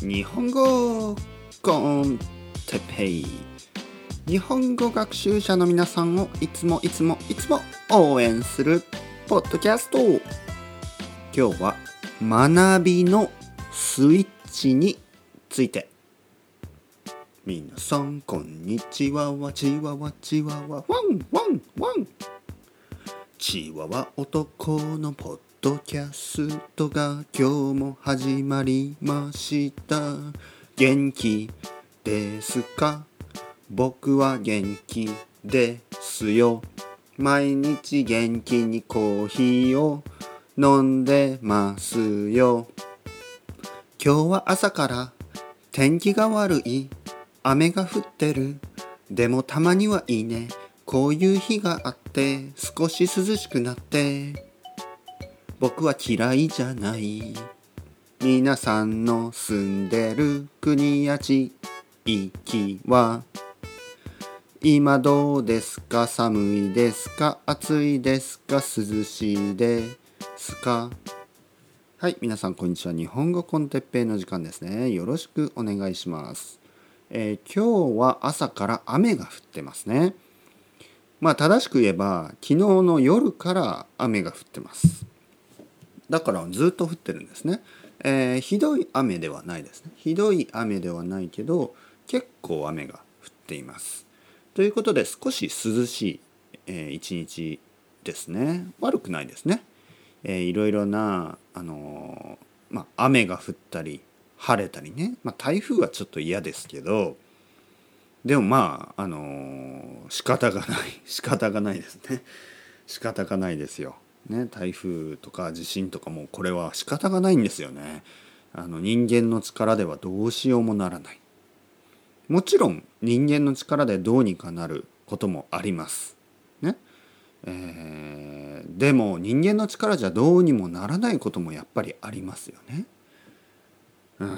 日本語コンテペイ日本語学習者の皆さんをいつもいつもいつも応援するポッドキャスト。今日は学びのスイッチについて。皆さんこんにちは。わちわわちわわ。ワンワンワン。チワワ男のポッドキャストが今日も始まりました。元気ですか？僕は元気ですよ。毎日元気にコーヒーを飲んでますよ。今日は朝から天気が悪い雨が降ってる。でもたまにはいいね。こういう日があって少し涼しくなって。僕は嫌いじゃない。皆さんの住んでる国や地域は。今どうですか？寒いですか？暑いですか？涼しいですか？はい皆さんこんにちは。日本語コンテッペイの時間ですね。よろしくお願いします、えー、今日は朝から雨が降ってますね。まあ正しく言えば昨日の夜から雨が降ってます。だからずっと降ってるんですね、えー、ひどい雨ではないですね。ひどい雨ではないけど結構雨が降っています。ということで少し涼しい、えー、一日ですね。悪くないですね、えー、いろいろなあのー、まあ、雨が降ったり晴れたりね、まあ、台風はちょっと嫌ですけどでもまああのー、仕方がない。仕方がないですね。仕方がないですよ。ね台風とか地震とかもこれは仕方がないんですよね。あの人間の力ではどうしようもならない。もちろん人間の力でどうにかなることもあります。ね。えー、でも人間の力じゃどうにもならないこともやっぱりありますよね。うん、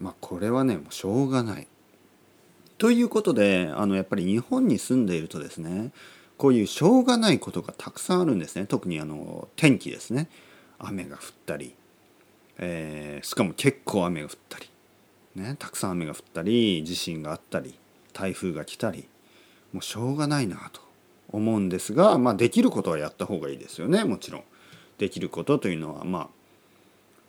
まあこれはねもうしょうがない。ということであのやっぱり日本に住んでいるとですねこういうしょうがないことがたくさんあるんですね。特にあの天気ですね。雨が降ったり、えー、しかも結構雨が降ったり、ね、たくさん雨が降ったり地震があったり台風が来たりもうしょうがないなと思うんですが、まあ、できることはやった方がいいですよね。もちろん。できることというのはまあ、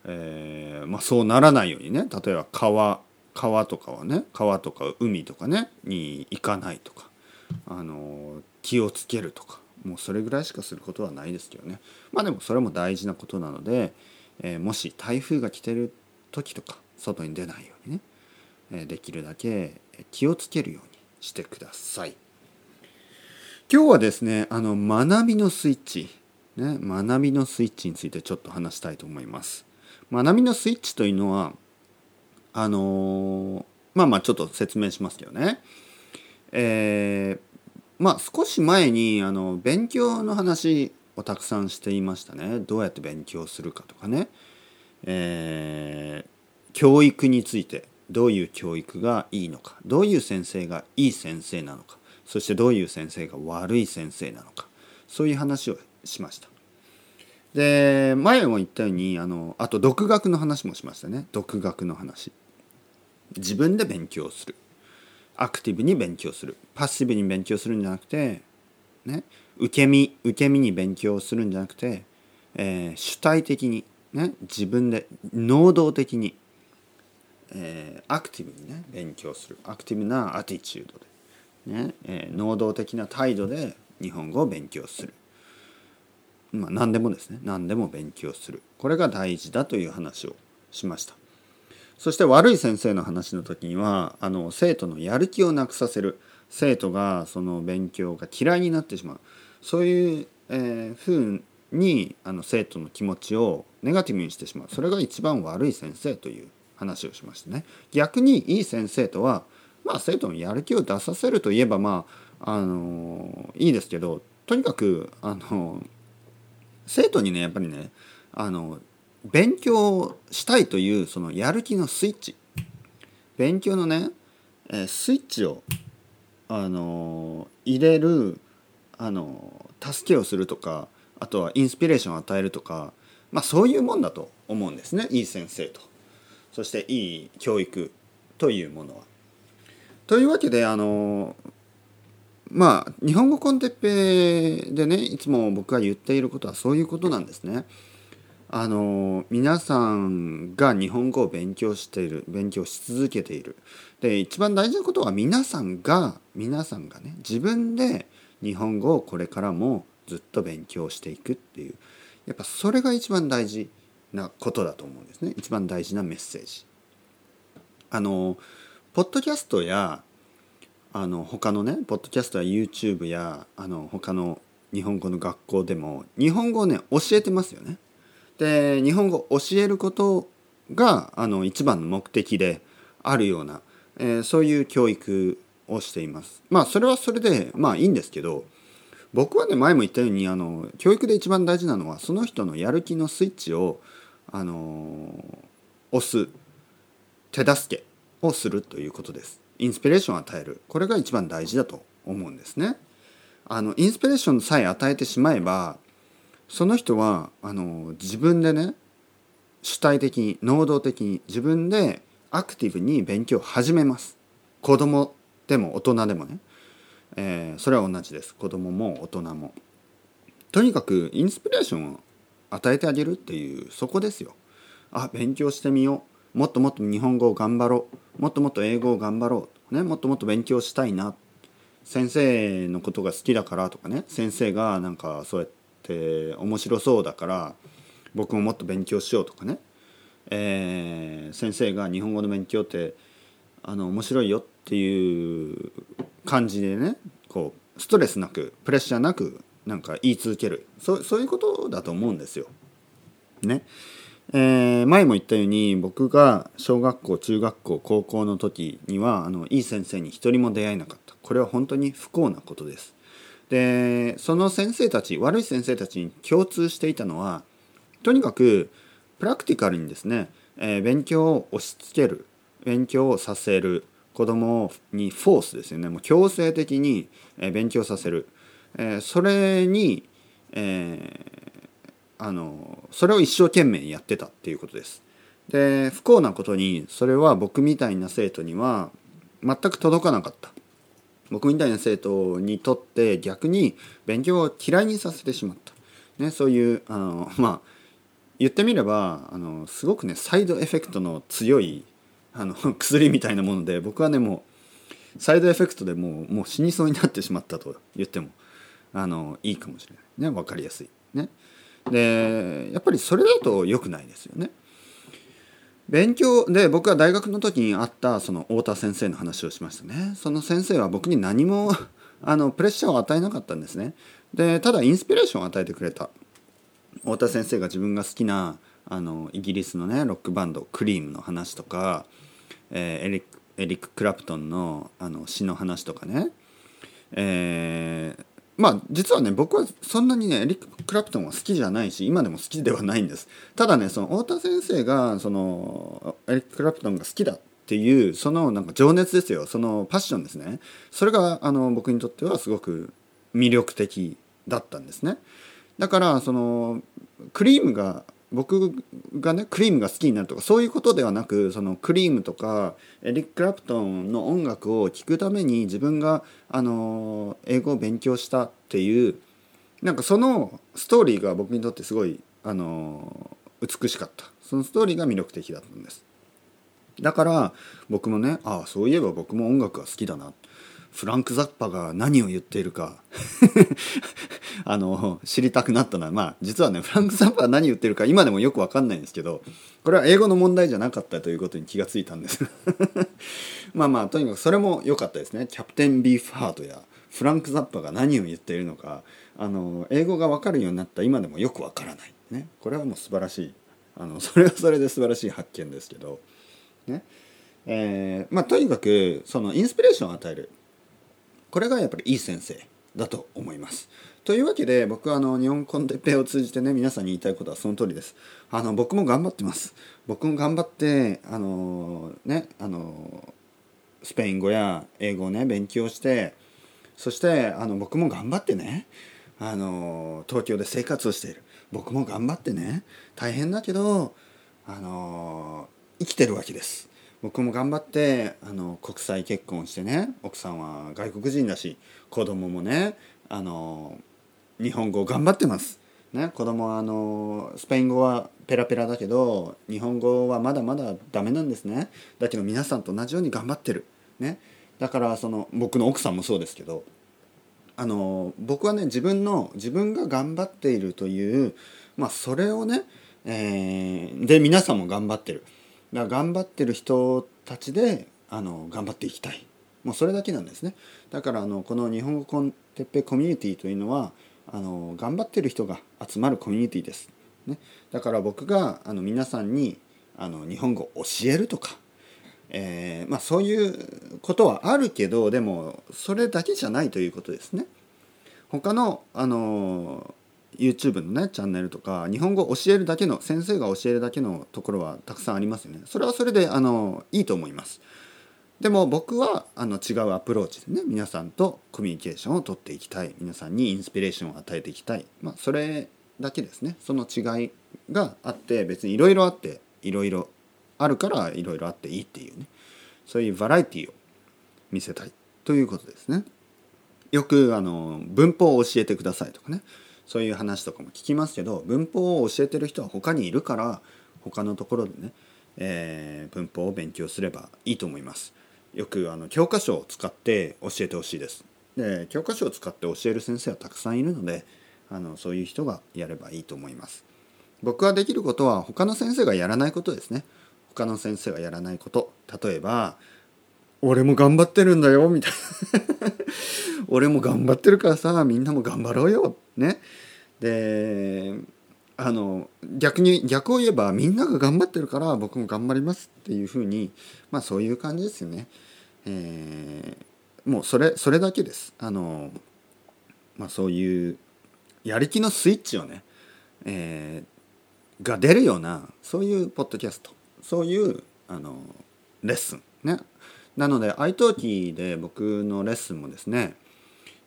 えー、まあ、そうならないようにね。例えば川川とかはね川とか海とかねに行かないとか。あの気をつけるとかもうそれぐらいしかすることはないですけどねまあでもそれも大事なことなので、えー、もし台風が来てる時とか外に出ないようにね、え、できるだけ気をつけるようにしてください。今日はですねあの学びのスイッチ、ね、学びのスイッチについてちょっと話したいと思います。学びのスイッチというのはあのー、まあまあちょっと説明しますけどね。えー、まあ少し前にあの勉強の話をたくさんしていましたね。どうやって勉強するかとかね、えー、教育についてどういう教育がいいのか。どういう先生がいい先生なのか。そしてどういう先生が悪い先生なのか。そういう話をしました。で前も言ったようにあのあと独学の話もしましたね。独学の話。自分で勉強する。アクティブに勉強するパッシブに勉強するんじゃなくて、ね、受け身受け身に勉強するんじゃなくて、えー、主体的に、ね、自分で能動的に、えー、アクティブにね勉強するアクティブなアティチュードで、ねえー、能動的な態度で日本語を勉強する。まあ、何でもですね何でも勉強するこれが大事だという話をしました。そして悪い先生の話の時にはあの生徒のやる気をなくさせる。生徒がその勉強が嫌いになってしまう。そういう、えー、ふうにあの生徒の気持ちをネガティブにしてしまう。それが一番悪い先生という話をしましたね。逆にいい先生とは、まあ、生徒のやる気を出させるといえばまあ、あのいいですけどとにかく、あの生徒にねやっぱりねあの勉強したいというそのやる気のスイッチ勉強のね、えスイッチをあの入れるあの助けをするとかあとはインスピレーションを与えるとか、まあ、そういうもんだと思うんですねいい先生と。そしていい教育というものは。というわけであのまあ日本語コンテッペでねいつも僕が言っていることはそういうことなんですね。あの皆さんが日本語を勉強している勉強し続けているで一番大事なことは皆さんが皆さんがね自分で日本語をこれからもずっと勉強していくっていうやっぱそれが一番大事なことだと思うんですね一番大事なメッセージ。あのポッドキャストやあの他のねポッドキャストや YouTube やあの他の日本語の学校でも日本語をね教えてますよね。で日本語を教えることがあの一番の目的であるような、えー、そういう教育をしています。まあそれはそれでまあいいんですけど僕はね前も言ったようにあの教育で一番大事なのはその人のやる気のスイッチをあの押す手助けをするということです。インスピレーションを与えるこれが一番大事だと思うんですね。あのインスピレーションさえ与えてしまえばその人はあの自分でね主体的に能動的に自分でアクティブに勉強を始めます。子供でも大人でもね、えー、それは同じです。子供も大人も。とにかくインスピレーションを与えてあげるっていうそこですよ。あ勉強してみよう。もっともっと日本語を頑張ろう。もっともっと英語を頑張ろう、ね、もっともっと勉強したいな。先生のことが好きだからとかね。先生がなんかそうやってって面白そうだから僕ももっと勉強しようとかね、えー、先生が日本語の勉強ってあの面白いよっていう感じでねこうストレスなくプレッシャーなくなんか言い続けるそそういうことだと思うんですよ。ね。えー、前も言ったように僕が小学校中学校高校の時にはあのいい先生に一人も出会えなかったこれは本当に不幸なことです。でその先生たち悪い先生たちに共通していたのはとにかくプラクティカルにですね、えー、勉強を押し付ける勉強をさせる子供にフォースですよねもう強制的に、え勉強させる、えー、それに、えー、あのそれを一生懸命やってたっていうことです。で不幸なことにそれは僕みたいな生徒には全く届かなかった。僕みたいな生徒にとって逆に勉強を嫌いにさせてしまった、ね、そういうあの まあ言ってみればあのすごくねサイドエフェクトの強いあの 薬みたいなもので僕はねもうサイドエフェクトでもうもう死にそうになってしまったと言ってもあのいいかもしれない。ね分かりやすい。ね。でやっぱりそれだと良くないですよね。勉強で僕は大学の時に会ったその太田先生の話をしましたね。その先生は僕に何も あのプレッシャーを与えなかったんですね。でただインスピレーションを与えてくれた。太田先生が自分が好きなあのイギリスのねロックバンドクリームの話とか、えー、エリックエリック・クラプトンのあの詩の話とかね、えー、まあ実はね僕はそんなにねエリック・クラプトンは好きじゃないし今でも好きではないんです。ただねその太田先生がそのエリック・クラプトンが好きだっていうそのなんか情熱ですよ。そのパッションですね。それがあの僕にとってはすごく魅力的だったんですね。だからそのクリームが僕がねクリームが好きになるとかそういうことではなくそのクリームとかエリック・クラプトンの音楽を聴くために自分があの英語を勉強したっていうなんかそのストーリーが僕にとってすごいあの美しかった。そのストーリーが魅力的だったんです。だから僕もねああそういえば僕も音楽が好きだな。フランク・ザッパが何を言っているか。あの知りたくなったのはまあ実はねフランク・ザッパが何言ってるか今でもよく分かんないんですけどこれは英語の問題じゃなかったということに気がついたんです。まあまあとにかくそれも良かったですね。キャプテン・ビーフハートやフランク・ザッパが何を言っているのか。あの英語が分かるようになった今でもよく分からない。ね。これはもう素晴らしい。あの それはそれで素晴らしい発見ですけど。ね。えー、まあとにかくそのインスピレーションを与える。これがやっぱりいい先生だと思います。というわけで僕はあの日本コンテッペを通じてね皆さんに言いたいことはその通りです。あの僕も頑張ってます。僕も頑張ってあのねあのスペイン語や英語をね勉強してそしてあの僕も頑張ってねあの東京で生活をしている僕も頑張ってね大変だけどあの生きてるわけです僕も頑張ってあの国際結婚してね奥さんは外国人だし子供もねあの日本語頑張ってます。ね、子供はあのスペイン語はペラペラだけど日本語はまだまだダメなんですね。だけど皆さんと同じように頑張ってる、ね、だからその僕の奥さんもそうですけどあの僕はね自分の自分が頑張っているというまあそれをね、えー、で皆さんも頑張ってる。だから頑張ってる人たちであの頑張っていきたい。もうそれだけなんですね。だからあのこの日本語コンテッペコミュニティというのはあの頑張ってる人が集まるコミュニティです、ね、だから僕があの皆さんにあの日本語を教えるとか、えー、まあ、そういうことはあるけどでもそれだけじゃないということですね。他のあの YouTube のねチャンネルとか日本語を教えるだけの先生が教えるだけのところはたくさんありますよね。それはそれであのいいと思います。でも僕はあの違うアプローチでね皆さんとコミュニケーションをとっていきたい皆さんにインスピレーションを与えていきたい、まあ、それだけですねその違いがあって別にいろいろあっていろいろあるからいろいろあっていいっていうねそういうバラエティーを見せたいということですね。よくあの文法を教えてくださいとかねそういう話とかも聞きますけど文法を教えてる人は他にいるから他のところでね、えー、文法を勉強すればいいと思います。よくあの教科書を使って教えてほしいです。で教科書を使って教える先生はたくさんいるのであのそういう人がやればいいと思います。僕はできることは他の先生がやらないことですね。他の先生がやらないこと例えば「俺も頑張ってるんだよ」みたいな「俺も頑張ってるからさみんなも頑張ろうよ」ね。であの逆に逆を言えばみんなが頑張ってるから僕も頑張りますっていうふうにまあそういう感じですよね。えー、もうそれそれだけです。あのまあ、そういうやる気のスイッチをね、えー、が出るようなそういうポッドキャストそういうあのレッスンね。なので iTalki で僕のレッスンもですね、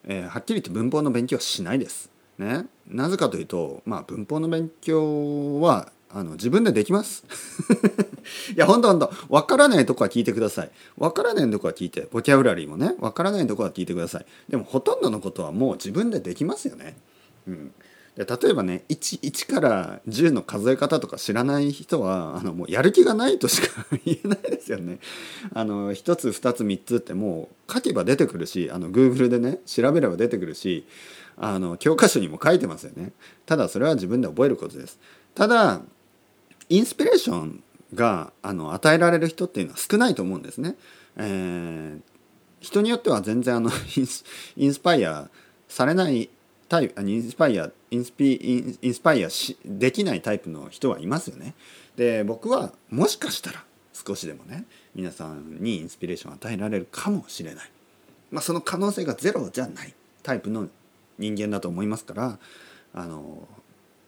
えー、はっきり言って文法の勉強はしないです。ね、なぜかというと、まあ、文法の勉強はあの自分でできます。いや、ほんとほんと、わからないとこは聞いてください。わからないとこは聞いて、ボキャブラリーもね、わからないとこは聞いてください。でも、ほとんどのことはもう自分でできますよね。うん。で例えばね 1, 1から10の数え方とか知らない人は あのもうやる気がないとしか言えないですよね。あの1つ2つ3つってもう書けば出てくるしあの Google でね調べれば出てくるしあの教科書にも書いてますよね。ただそれは自分で覚えることです。ただインスピレーションがあの与えられる人っていうのは少ないと思うんですね、えー、人によっては全然あのインスパイアされないタイインスパイアインスピインスパイアしできないタイプの人はいますよね。で僕はもしかしたら少しでもね皆さんにインスピレーションを与えられるかもしれない、まあ、その可能性がゼロじゃないタイプの人間だと思いますからあの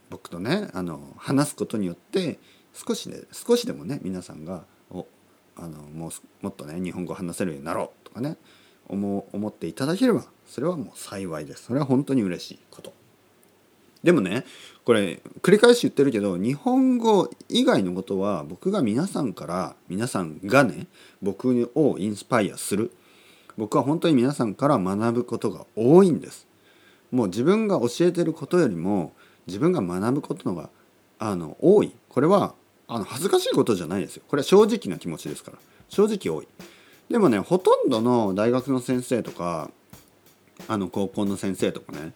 僕とねあの話すことによって少しで少しでもね皆さんがおあのもうもっとね日本語話せるようになろうとかね思思っていただければそれはもう幸いです。それは本当に嬉しいこと。でもねこれ繰り返し言ってるけど日本語以外のことは僕が皆さんから皆さんがね僕をインスパイアする。僕は本当に皆さんから学ぶことが多いんです。もう自分が教えてることよりも自分が学ぶことのがあの多い。これはあの恥ずかしいことじゃないですよ。これは正直な気持ちですから。正直多い。でもねほとんどの大学の先生とかあの高校の先生とかね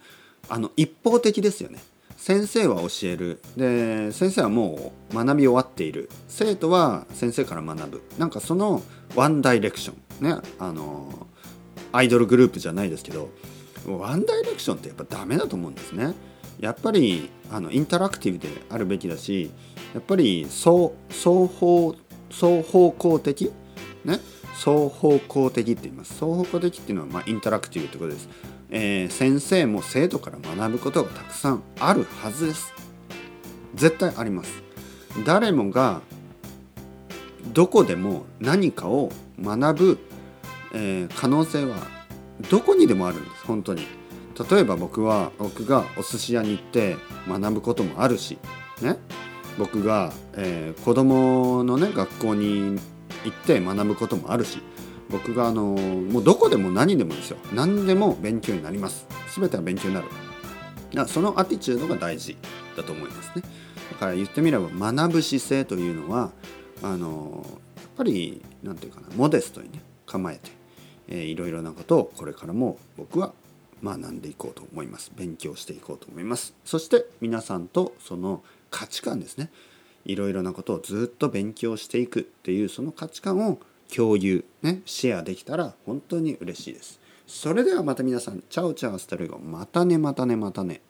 あの一方的ですよね。先生は教える。で先生はもう学び終わっている。生徒は先生から学ぶ。なんかそのワンダイレクション。ねあのアイドルグループじゃないですけどワンダイレクションってやっぱダメだと思うんですね。やっぱりあのインタラクティブであるべきだしやっぱり双双方双方向的？ね？双方向的って言います。双方向的っていうのはまインタラクティブってことです、えー、先生も生徒から学ぶことがたくさんあるはずです。絶対あります。誰もがどこでも何かを学ぶ、えー、可能性はどこにでもあるんです。本当に。例えば僕は僕がお寿司屋に行って学ぶこともあるしね。僕が、えー、子供のね学校に行って学ぶこともあるし僕があのもうどこでも何でもですよ。何でも勉強になります。全ては勉強になる。そのアティチュードが大事だと思いますね。だから言ってみれば学ぶ姿勢というのはあのやっぱり何て言うかなモデストにね構えて、えー、いろいろなことをこれからも僕は学んでいこうと思います。勉強していこうと思います。そして皆さんとその価値観ですね。いろいろなことをずっと勉強していくっていうその価値観を共有ねシェアできたら本当に嬉しいです。それではまた皆さんチャオチャオスタルゴまたねまたねまたね。